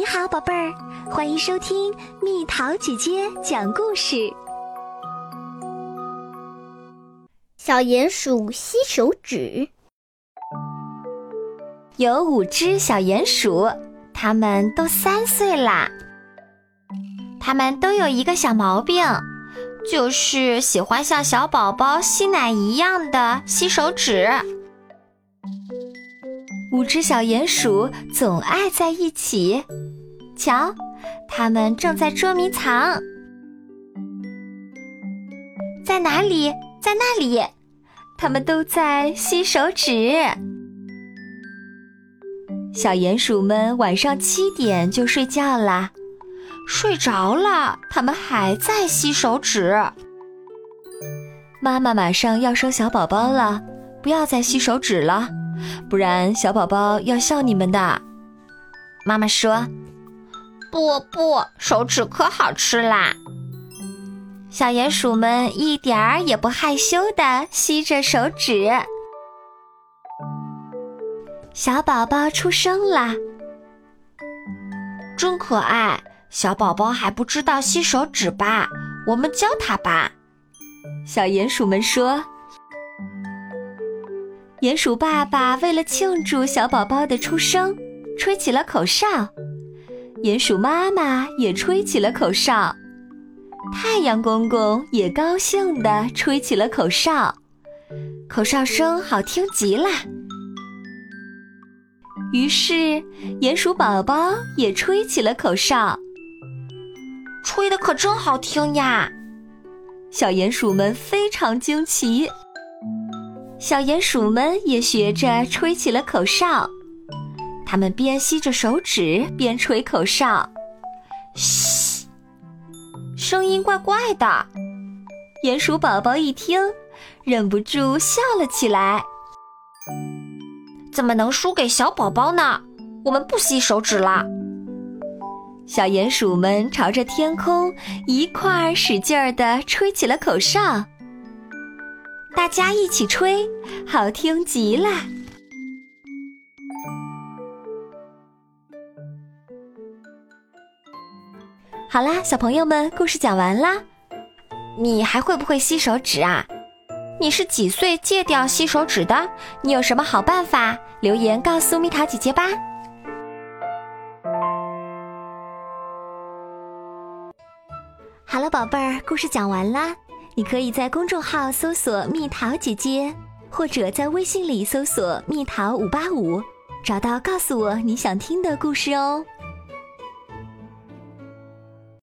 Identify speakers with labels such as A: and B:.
A: 你好，宝贝儿，欢迎收听蜜桃姐姐讲故事。
B: 小鼹鼠吸手指。
C: 有五只小鼹鼠，它们都三岁啦。它们都有一个小毛病，就是喜欢像小宝宝吸奶一样的吸手指。五只小鼹鼠总爱在一起。瞧，他们正在捉迷藏，在哪里？在那里，他们都在吸手指。小鼹鼠们晚上七点就睡觉啦，睡着了，他们还在吸手指。妈妈马上要生小宝宝了，不要再吸手指了。不然，小宝宝要笑你们的。妈妈说：“
D: 不不，手指可好吃啦。”
C: 小鼹鼠们一点儿也不害羞的吸着手指。小宝宝出生啦，
D: 真可爱。小宝宝还不知道吸手指吧？我们教他吧。
C: 小鼹鼠们说。鼹鼠爸爸为了庆祝小宝宝的出生，吹起了口哨。鼹鼠妈妈也吹起了口哨。太阳公公也高兴地吹起了口哨，口哨声好听极了。于是，鼹鼠宝宝也吹起了口哨，
D: 吹的可真好听呀！
C: 小鼹鼠们非常惊奇。小鼹鼠们也学着吹起了口哨，他们边吸着手指边吹口哨，
D: 嘘，声音怪怪的。
C: 鼹鼠宝宝一听，忍不住笑了起来。
D: 怎么能输给小宝宝呢？我们不吸手指了。
C: 小鼹鼠们朝着天空一块儿使劲儿地吹起了口哨。大家一起吹，好听极了。好啦，小朋友们，故事讲完啦。你还会不会吸手指啊？你是几岁戒掉吸手指的？你有什么好办法？留言告诉蜜桃姐姐吧。好了，宝贝儿，故事讲完啦。你可以在公众号搜索“蜜桃姐姐”，或者在微信里搜索“蜜桃五八五”，找到告诉我你想听的故事哦。